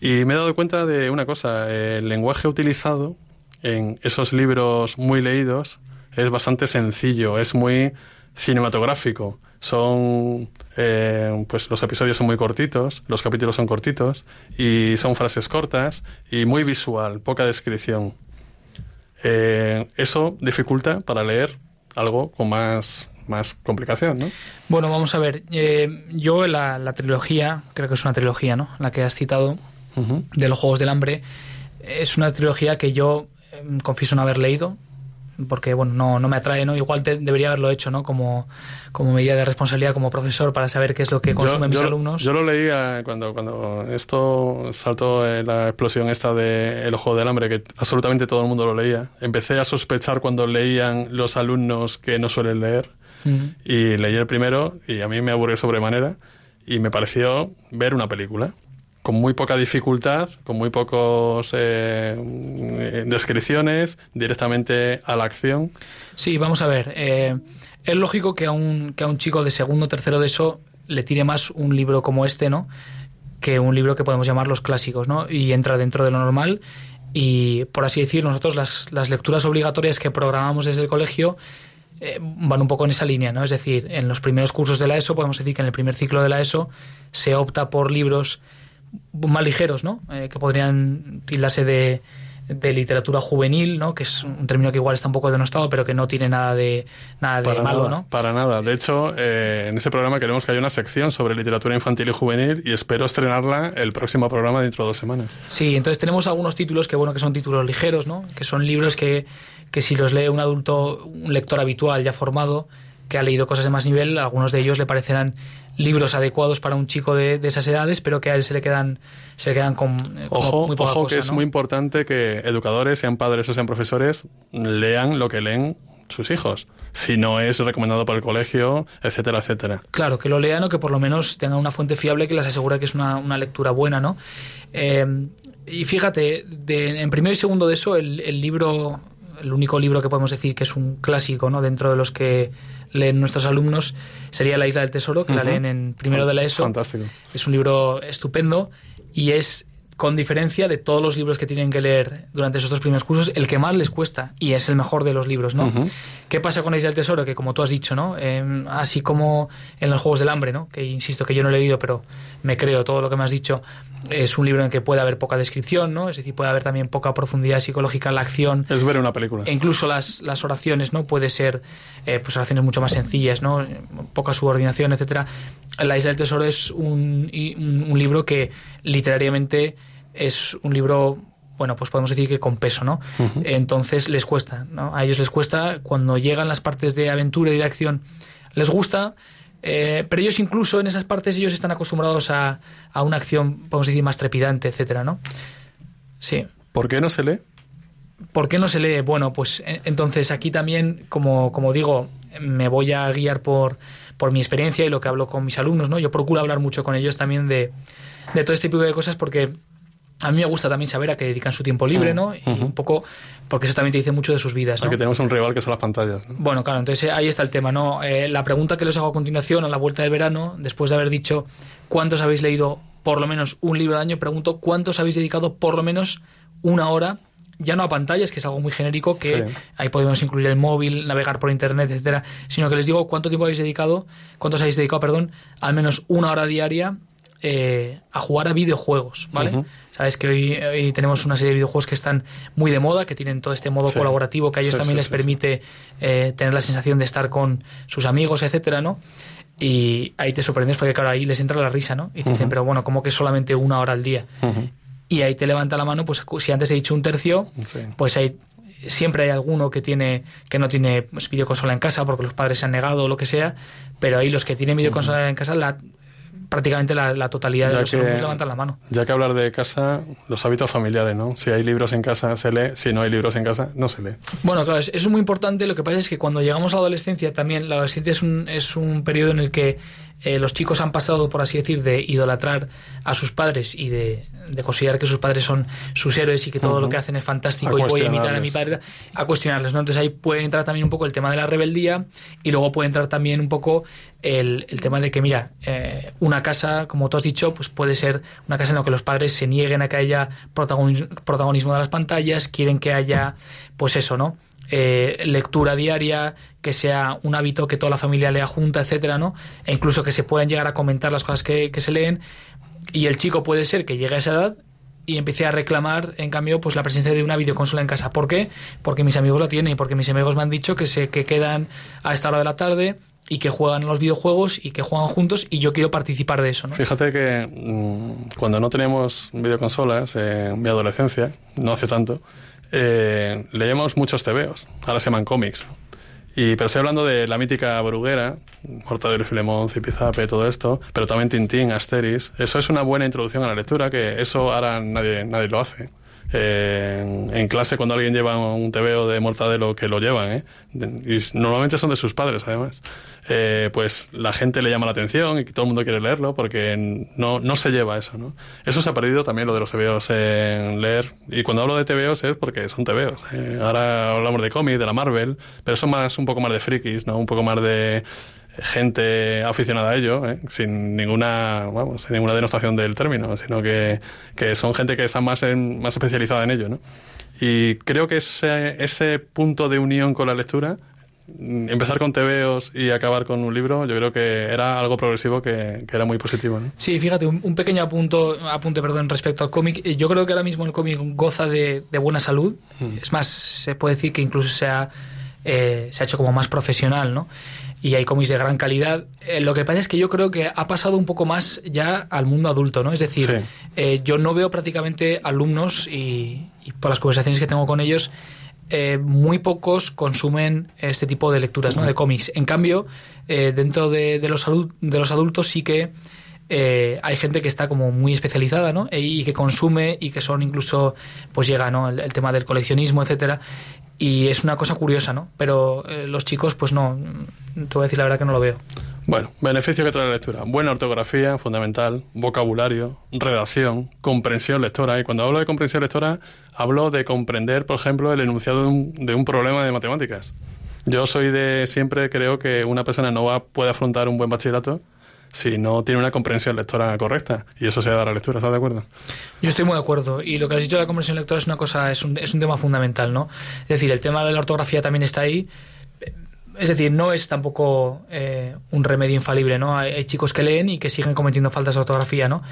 Y me he dado cuenta de una cosa, el lenguaje utilizado en esos libros muy leídos es bastante sencillo, es muy cinematográfico son eh, pues los episodios son muy cortitos, los capítulos son cortitos y son frases cortas y muy visual, poca descripción. Eh, eso dificulta para leer algo con más, más complicación, ¿no? Bueno, vamos a ver. Eh, yo la, la, trilogía, creo que es una trilogía, ¿no? La que has citado, de los Juegos del Hambre, es una trilogía que yo confieso no haber leído porque bueno, no, no me atrae, ¿no? Igual debería haberlo hecho, ¿no? Como, como medida de responsabilidad como profesor para saber qué es lo que consumen mis alumnos. Yo lo leí cuando, cuando esto saltó en la explosión esta de El Ojo del Hambre, que absolutamente todo el mundo lo leía. Empecé a sospechar cuando leían los alumnos que no suelen leer. Y leí el primero y a mí me aburrió sobremanera y me pareció ver una película con muy poca dificultad, con muy pocos eh, descripciones, directamente a la acción. Sí, vamos a ver. Eh, es lógico que a, un, que a un chico de segundo o tercero de eso le tire más un libro como este, ¿no? Que un libro que podemos llamar los clásicos, ¿no? Y entra dentro de lo normal. Y por así decir, nosotros las, las lecturas obligatorias que programamos desde el colegio eh, van un poco en esa línea, ¿no? Es decir, en los primeros cursos de la ESO, podemos decir que en el primer ciclo de la ESO se opta por libros más ligeros, ¿no? Eh, que podrían tildarse de, de literatura juvenil, ¿no? Que es un término que igual está un poco denostado, pero que no tiene nada de nada de malo, ¿no? Para nada. De hecho, eh, en ese programa queremos que haya una sección sobre literatura infantil y juvenil y espero estrenarla el próximo programa dentro de dos semanas. Sí, entonces tenemos algunos títulos que bueno que son títulos ligeros, ¿no? Que son libros que, que si los lee un adulto, un lector habitual ya formado, que ha leído cosas de más nivel, algunos de ellos le parecerán libros adecuados para un chico de, esas edades, pero que a él se le quedan, se le quedan con, eh, ojo, muy poca ojo que es muy importante que educadores, sean padres o sean profesores, lean lo que leen sus hijos, si no es recomendado por el colegio, etcétera, etcétera. Claro, que lo lean o que por lo menos tengan una fuente fiable que les asegure que es una, una lectura buena, ¿no? Eh, y fíjate, de, en primero y segundo de eso, el, el libro el único libro que podemos decir que es un clásico, ¿no? Dentro de los que leen nuestros alumnos sería La Isla del Tesoro, que la leen en primero de la ESO. Fantástico. Es un libro estupendo y es con diferencia de todos los libros que tienen que leer durante esos dos primeros cursos, el que más les cuesta y es el mejor de los libros, ¿no? ¿Qué pasa con Isla del Tesoro? Que como tú has dicho, ¿no? Em, así como en los Juegos del Hambre, ¿no? Que insisto que yo no he leído, pero me creo todo lo que me has dicho, es un libro en que puede haber poca descripción, ¿no? Es decir, puede haber también poca profundidad psicológica en la acción. Es ver una película. E incluso las, las oraciones, ¿no? Puede ser, eh, pues oraciones mucho más sencillas, ¿no? Poca subordinación, etcétera. La Isla del Tesoro es un, un, un libro que literariamente es un libro bueno, pues podemos decir que con peso, ¿no? Entonces les cuesta, ¿no? A ellos les cuesta, cuando llegan las partes de aventura y de acción, les gusta, eh, pero ellos incluso en esas partes ellos están acostumbrados a, a, una acción, podemos decir, más trepidante, etcétera, ¿no? Sí. ¿Por qué no se lee? ¿Por qué no se lee? Bueno, pues entonces aquí también, como, como digo, me voy a guiar por, por mi experiencia y lo que hablo con mis alumnos, ¿no? Yo procuro hablar mucho con ellos también de, de todo este tipo de cosas porque a mí me gusta también saber a qué dedican su tiempo libre, ¿no? Y un poco, porque eso también te dice mucho de sus vidas, ¿no? Aquí tenemos un rival que son las pantallas. ¿no? Bueno, claro, entonces ahí está el tema, ¿no? Eh, la pregunta que les hago a continuación, a la vuelta del verano, después de haber dicho cuántos habéis leído por lo menos un libro al año, pregunto cuántos habéis dedicado por lo menos una hora ya no a pantallas, que es algo muy genérico, que sí. ahí podemos incluir el móvil, navegar por internet, etcétera, sino que les digo cuánto tiempo habéis dedicado, cuántos habéis dedicado, perdón, al menos una hora diaria eh, a jugar a videojuegos, ¿vale? Uh -huh. Sabes que hoy, hoy, tenemos una serie de videojuegos que están muy de moda, que tienen todo este modo sí. colaborativo que a ellos sí, también sí, les permite eh, tener la sensación de estar con sus amigos, etcétera, ¿no? Y ahí te sorprendes porque, claro, ahí les entra la risa, ¿no? Y te uh -huh. dicen, pero bueno, ¿cómo que solamente una hora al día? Uh -huh. Y ahí te levanta la mano, pues si antes he dicho un tercio, pues hay siempre hay alguno que tiene que no tiene pues, videoconsola en casa porque los padres se han negado o lo que sea, pero ahí los que tienen videoconsola en casa la prácticamente la, la totalidad ya de los que, alumnos levantan la mano. Ya que hablar de casa, los hábitos familiares, ¿no? Si hay libros en casa se lee, si no hay libros en casa no se lee. Bueno, claro, eso es muy importante. Lo que pasa es que cuando llegamos a la adolescencia también, la adolescencia es un, es un periodo en el que eh, los chicos han pasado, por así decir, de idolatrar a sus padres y de, de considerar que sus padres son sus héroes y que todo uh -huh. lo que hacen es fantástico y voy a imitar a mi padre, a cuestionarles, ¿no? Entonces ahí puede entrar también un poco el tema de la rebeldía y luego puede entrar también un poco el, el tema de que, mira, eh, una casa, como tú has dicho, pues puede ser una casa en la que los padres se nieguen a que haya protagonismo, protagonismo de las pantallas, quieren que haya, pues eso, ¿no? Eh, lectura diaria, que sea un hábito que toda la familia lea junta, etcétera, ¿no? E incluso que se puedan llegar a comentar las cosas que, se leen. Y el chico puede ser que llegue a esa edad y empiece a reclamar, en cambio, pues la presencia de una videoconsola en casa. ¿Por qué? Porque mis amigos la tienen y porque mis amigos me han dicho que se que quedan a esta hora de la tarde y que juegan los videojuegos y que juegan juntos y yo quiero participar de eso. ¿no? Fíjate que mmm, cuando no teníamos videoconsolas eh, en mi adolescencia, no hace tanto, eh, leíamos muchos tebeos, ahora se llaman cómics. Y, pero estoy hablando de la mítica Bruguera, Mortadelo y Filemón, Zipizape, todo esto, pero también Tintín, Asteris. Eso es una buena introducción a la lectura, que eso ahora nadie, nadie lo hace. En, en, clase, cuando alguien lleva un tebeo de Mortadelo, que lo llevan, ¿eh? y normalmente son de sus padres, además, eh, pues la gente le llama la atención y todo el mundo quiere leerlo porque no, no se lleva eso, ¿no? Eso se ha perdido también lo de los tebeos en leer. Y cuando hablo de tebeos es porque son tebeos. Eh, ahora hablamos de cómic, de la Marvel, pero son más, un poco más de frikis, ¿no? Un poco más de gente aficionada a ello, ¿eh? sin ninguna vamos, sin ninguna denostación del término, sino que, que son gente que está más, en, más especializada en ello. ¿no? Y creo que ese, ese punto de unión con la lectura, empezar con tebeos y acabar con un libro, yo creo que era algo progresivo que, que era muy positivo. ¿no? Sí, fíjate, un, un, pequeño apunto, apunte perdón, respecto al cómic. Yo creo que ahora mismo el cómic goza de, de buena salud. Mm. Es más, se puede decir que incluso se ha, eh, se ha hecho como más profesional, ¿no? Y hay cómics de gran calidad. Eh, lo que pasa es que yo creo que ha pasado un poco más ya al mundo adulto, ¿no? Es decir, sí. eh, yo no veo prácticamente alumnos y, y, por las conversaciones que tengo con ellos, eh, muy pocos consumen este tipo de lecturas, ¿no? De cómics. En cambio, eh, dentro de, de, los de los adultos sí que eh, hay gente que está como muy especializada, ¿no? E, y que consume y que son incluso, pues llega, ¿no? El, tema del coleccionismo, etcétera y es una cosa curiosa, ¿no? Pero eh, los chicos, pues no, te voy a decir la verdad que no lo veo. Bueno, beneficio que trae la lectura. Buena ortografía, fundamental, vocabulario, redacción, comprensión lectora. Y cuando hablo de comprensión lectora, hablo de comprender, por ejemplo, el enunciado de un, de un problema de matemáticas. Yo soy de siempre creo que una persona no va, puede afrontar un buen bachillerato si no tiene una comprensión lectora correcta. Y eso se da a la lectura, ¿estás de acuerdo? Yo estoy muy de acuerdo. Y lo que has dicho de la comprensión lectora es una cosa, es un, es un tema fundamental, ¿no? Es decir, el tema de la ortografía también está ahí. Es decir, no es tampoco eh, un remedio infalible, ¿no? Hay, hay, chicos que leen y que siguen cometiendo faltas de ortografía, ¿no?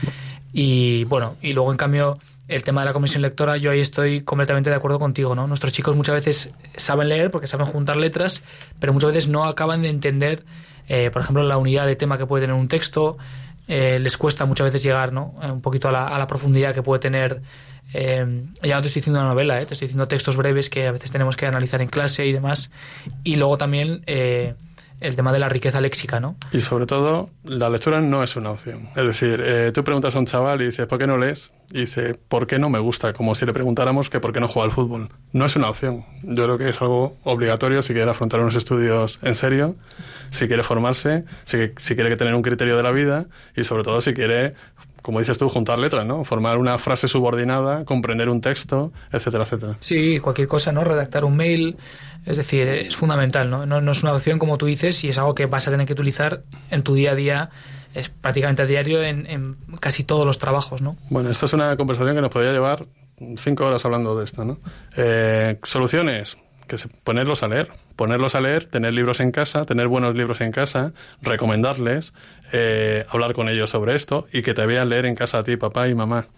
Y bueno, y luego en cambio el tema de la comprensión lectora, yo ahí estoy completamente de acuerdo contigo, ¿no? Nuestros chicos muchas veces saben leer porque saben juntar letras, pero muchas veces no acaban de entender eh, por ejemplo, la unidad de tema que puede tener un texto, eh, les cuesta muchas veces llegar ¿no? Eh, un poquito a la, a la profundidad que puede tener. Ya no te estoy diciendo una novela, te estoy diciendo textos breves que a veces tenemos que analizar en clase y demás. Y luego también el tema de la riqueza léxica, ¿no? Y sobre todo, la lectura no es una opción. Es decir, eh, tú preguntas a un chaval y dices, ¿por qué no lees? Y dice, ¿por qué no me gusta? Como si le preguntáramos que por qué no juega al fútbol. No es una opción. Yo creo que es algo obligatorio si quiere afrontar unos estudios en serio, si quiere formarse, si, si quiere tener un criterio de la vida y sobre todo si quiere como dices tú, juntar letras, ¿no? Formar una frase subordinada, comprender un texto, etcétera, etcétera. Sí, cualquier cosa, ¿no? Redactar un mail, es decir, es fundamental, ¿no? No, es una opción como tú dices y es algo que vas a tener que utilizar en tu día a día es prácticamente a diario en, casi todos los trabajos, ¿no? Bueno, esta es una conversación que nos podría llevar cinco horas hablando de esto, ¿no? Eh, soluciones, que ponerlos a leer, ponerlos a leer, tener libros en casa, tener buenos libros en casa, recomendarles, eh, hablar con ellos sobre esto y que te vean leer en casa a ti, papá y mamá.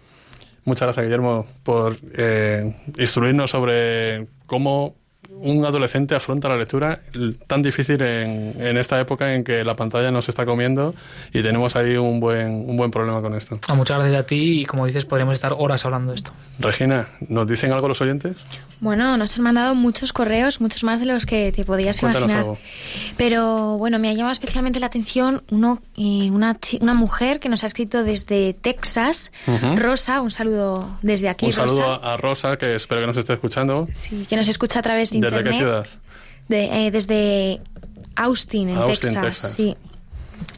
Muchas gracias, Guillermo, por eh, instruirnos sobre cómo un adolescente afronta la lectura tan difícil en, en, esta época en que la pantalla nos está comiendo y tenemos ahí un buen, un buen problema con esto. Ah, muchas gracias a ti y como dices podríamos estar horas hablando de esto. Regina, ¿nos dicen algo los oyentes? Bueno, nos han mandado muchos correos, muchos más de los que te podías Cuéntanos imaginar. algo. Pero bueno, me ha llamado especialmente la atención uno, eh, una, una mujer que nos ha escrito desde Texas, uh -huh. Rosa, un saludo desde aquí. Un saludo Rosa. a Rosa, que espero que nos esté escuchando. Sí, que nos escucha a través de ¿Desde internet. qué ciudad? De, eh, desde Austin, en Austin, Texas, Texas. Sí.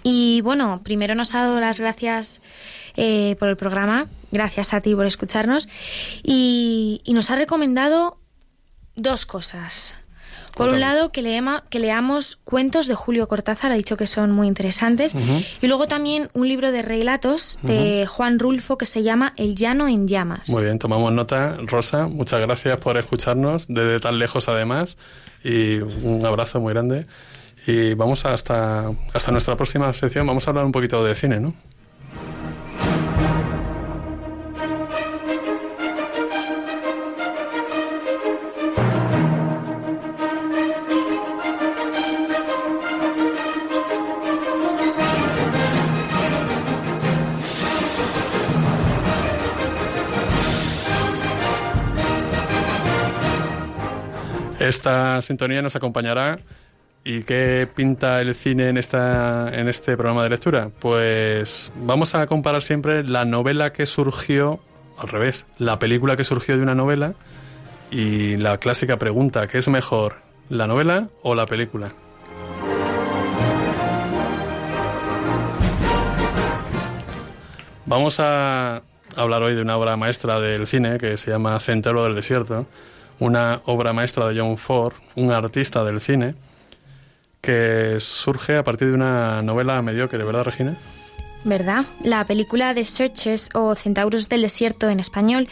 Y bueno, primero nos ha dado las gracias eh, por el programa. Gracias a ti por escucharnos. Y, y nos ha recomendado dos cosas. Por un lado, que, leema, que, leamos cuentos de Julio Cortázar, ha dicho que son muy interesantes. Uh -huh. Y luego también un libro de relatos de uh -huh. Juan Rulfo que se llama El llano en llamas. Muy bien, tomamos nota. Rosa, muchas gracias por escucharnos desde tan lejos además. Y un abrazo muy grande. Y vamos hasta, hasta nuestra próxima sección. Vamos a hablar un poquito de cine, ¿no? Esta sintonía nos acompañará. ¿Y qué pinta el cine en, esta, en este programa de lectura? Pues vamos a comparar siempre la novela que surgió, al revés, la película que surgió de una novela y la clásica pregunta, ¿qué es mejor, la novela o la película? Vamos a hablar hoy de una obra maestra del cine que se llama Centro del Desierto una obra maestra de John Ford, un artista del cine, que surge a partir de una novela mediocre, ¿verdad, Regina? ¿Verdad? La película The Searchers o Centauros del Desierto en español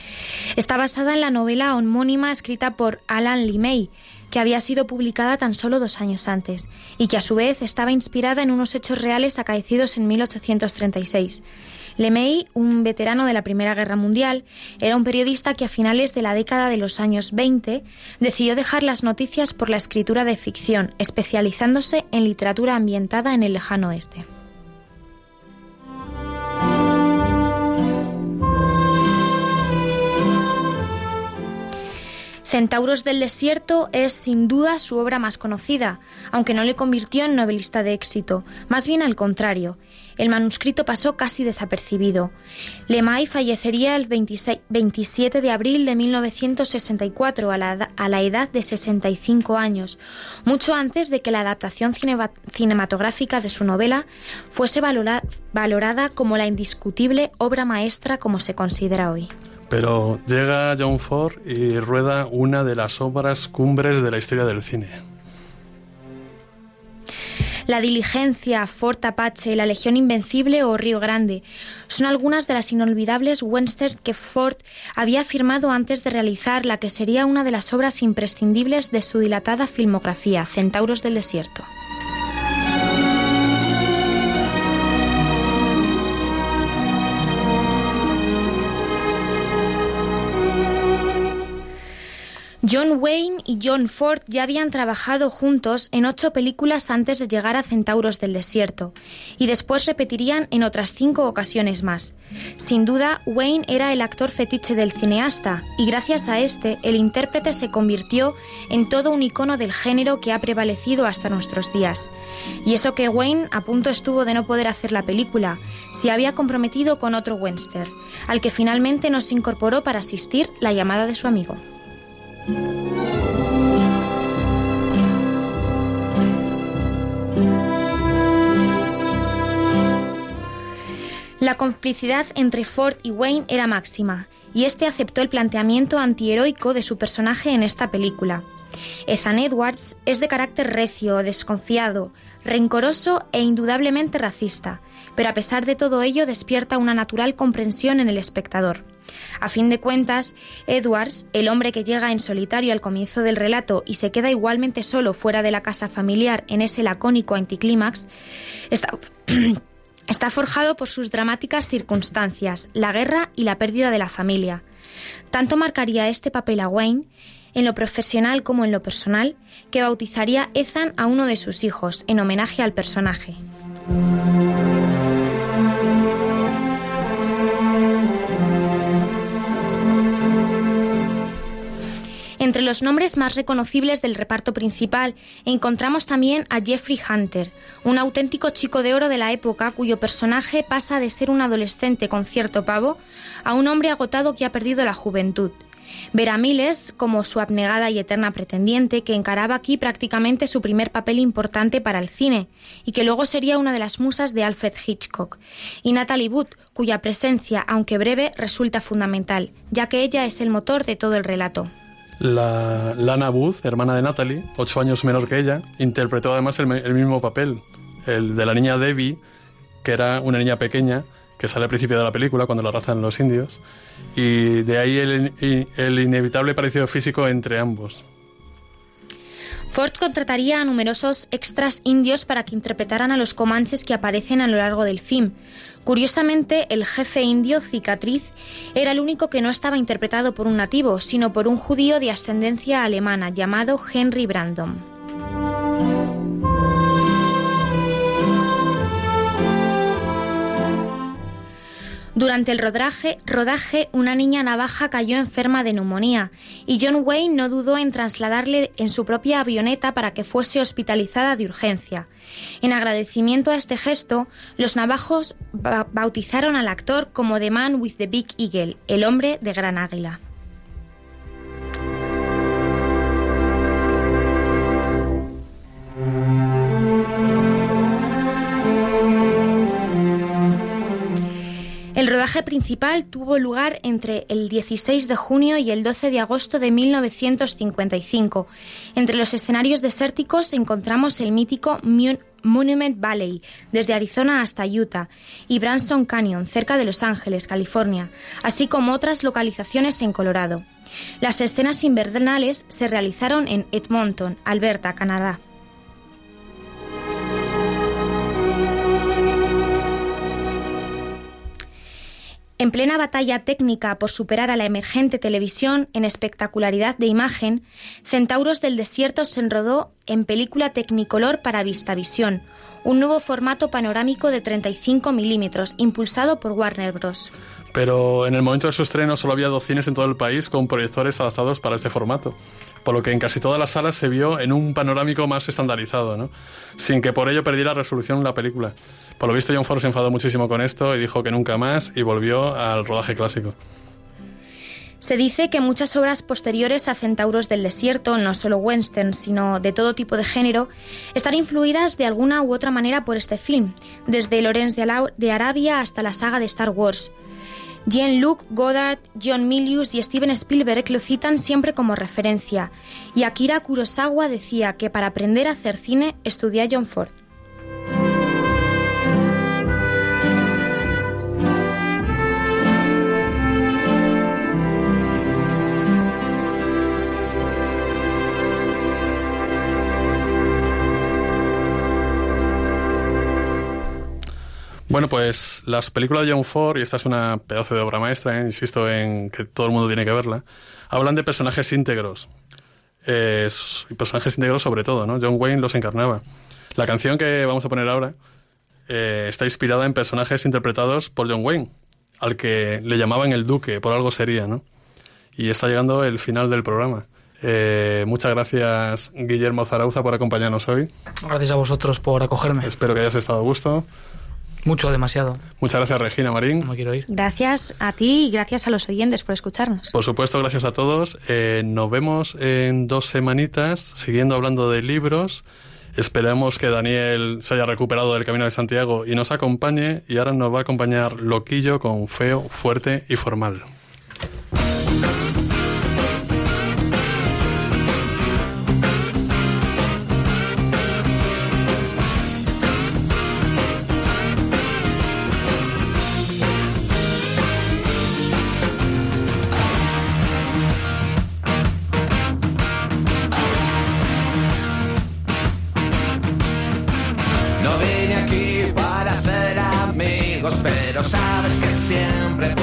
está basada en la novela homónima escrita por Alan Lee que había sido publicada tan solo dos años antes y que a su vez estaba inspirada en unos hechos reales acaecidos en 1836. LeMay, un veterano de la Primera Guerra Mundial, era un periodista que a finales de la década de los años 20 decidió dejar las noticias por la escritura de ficción, especializándose en literatura ambientada en el lejano oeste. Centauros del Desierto es sin duda su obra más conocida, aunque no le convirtió en novelista de éxito, más bien al contrario. El manuscrito pasó casi desapercibido. Lemay fallecería el 27 de abril de 1964 a la, edad de 65 años, mucho antes de que la adaptación cinematográfica de su novela fuese valorada como la indiscutible obra maestra como se considera hoy. Pero llega John Ford y rueda una de las obras cumbres de la historia del cine. La Diligencia, Fort Apache, La Legión Invencible o Río Grande son algunas de las inolvidables westerns que Ford había firmado antes de realizar la que sería una de las obras imprescindibles de su dilatada filmografía, Centauros del Desierto. John Wayne y John Ford ya habían trabajado juntos en ocho películas antes de llegar a Centauros del Desierto, y después repetirían en otras cinco ocasiones más. Sin duda, Wayne era el actor fetiche del cineasta, y gracias a este, el intérprete se convirtió en todo un icono del género que ha prevalecido hasta nuestros días. Y eso que Wayne a punto estuvo de no poder hacer la película, se había comprometido con otro Webster, al que finalmente nos incorporó para asistir la llamada de su amigo. La complicidad entre Ford y Wayne era máxima, y este aceptó el planteamiento antiheroico de su personaje en esta película. Ethan Edwards es de carácter recio, desconfiado, rencoroso e indudablemente racista, pero a pesar de todo ello despierta una natural comprensión en el espectador. A fin de cuentas, Edwards, el hombre que llega en solitario al comienzo del relato y se queda igualmente solo fuera de la casa familiar en ese lacónico anticlímax, está, está forjado por sus dramáticas circunstancias, la guerra y la pérdida de la familia. Tanto marcaría este papel a Wayne, en lo profesional como en lo personal, que bautizaría Ethan a uno de sus hijos, en homenaje al personaje. Entre los nombres más reconocibles del reparto principal encontramos también a Jeffrey Hunter, un auténtico chico de oro de la época cuyo personaje pasa de ser un adolescente con cierto pavo a un hombre agotado que ha perdido la juventud. Vera Miles como su abnegada y eterna pretendiente, que encaraba aquí prácticamente su primer papel importante para el cine, y que luego sería una de las musas de Alfred Hitchcock, y Natalie Wood, cuya presencia, aunque breve, resulta fundamental, ya que ella es el motor de todo el relato. La Lana Booth, hermana de Natalie, ocho años menor que ella, interpretó además el, mismo papel, el de la niña Debbie, que era una niña pequeña que sale al principio de la película cuando la razan los indios, y de ahí el, el inevitable parecido físico entre ambos. Ford contrataría a numerosos extras indios para que interpretaran a los comanches que aparecen a lo largo del film. Curiosamente, el jefe indio Cicatriz era el único que no estaba interpretado por un nativo, sino por un judío de ascendencia alemana llamado Henry Brandon. Durante el rodaje, rodaje, una niña navaja cayó enferma de neumonía y John Wayne no dudó en trasladarle en su propia avioneta para que fuese hospitalizada de urgencia. En agradecimiento a este gesto, los navajos bautizaron al actor como The Man with the Big Eagle, el hombre de gran águila. El rodaje principal tuvo lugar entre el 16 de junio y el 12 de agosto de 1955. Entre los escenarios desérticos encontramos el mítico Monument Valley, desde Arizona hasta Utah, y Branson Canyon, cerca de Los Ángeles, California, así como otras localizaciones en Colorado. Las escenas invernales se realizaron en Edmonton, Alberta, Canadá. En plena batalla técnica por superar a la emergente televisión en espectacularidad de imagen, Centauros del Desierto se enrodó en película Technicolor para Vistavisión, un nuevo formato panorámico de 35 milímetros, impulsado por Warner Bros. Pero en el momento de su estreno solo había dos cines en todo el país con proyectores adaptados para este formato. Por lo que en casi todas las salas se vio en un panorámico más estandarizado, ¿no? sin que por ello perdiera resolución la película. Por lo visto John Ford se enfadó muchísimo con esto y dijo que nunca más y volvió al rodaje clásico. Se dice que muchas obras posteriores a Centauros del Desierto, no solo western, sino de todo tipo de género, están influidas de alguna u otra manera por este film, desde Lorenz de Arabia hasta la saga de Star Wars. Jean-Luc Godard, John Milius y Steven Spielberg lo citan siempre como referencia, y Akira Kurosawa decía que para aprender a hacer cine estudia John Ford. Bueno, pues las películas de John Ford, y esta es una pedazo de obra maestra, ¿eh? insisto en que todo el mundo tiene que verla, hablan de personajes íntegros. personajes íntegros sobre todo, ¿no? John Wayne los encarnaba. La canción que vamos a poner ahora eh, está inspirada en personajes interpretados por John Wayne, al que le llamaban el Duque, por algo sería, ¿no? Y está llegando el final del programa. Eh, muchas gracias, Guillermo Zarauza, por acompañarnos hoy. Gracias a vosotros por acogerme. Espero que hayas estado a gusto. Mucho, demasiado. Muchas gracias, Regina Marín. No me quiero ir. Gracias a ti y gracias a los oyentes por escucharnos. Por supuesto, gracias a todos. Eh, nos vemos en dos semanitas, siguiendo hablando de libros. Esperamos que Daniel se haya recuperado del Camino de Santiago y nos acompañe. Y ahora nos va a acompañar Loquillo con Feo, Fuerte y Formal. sabes que siempre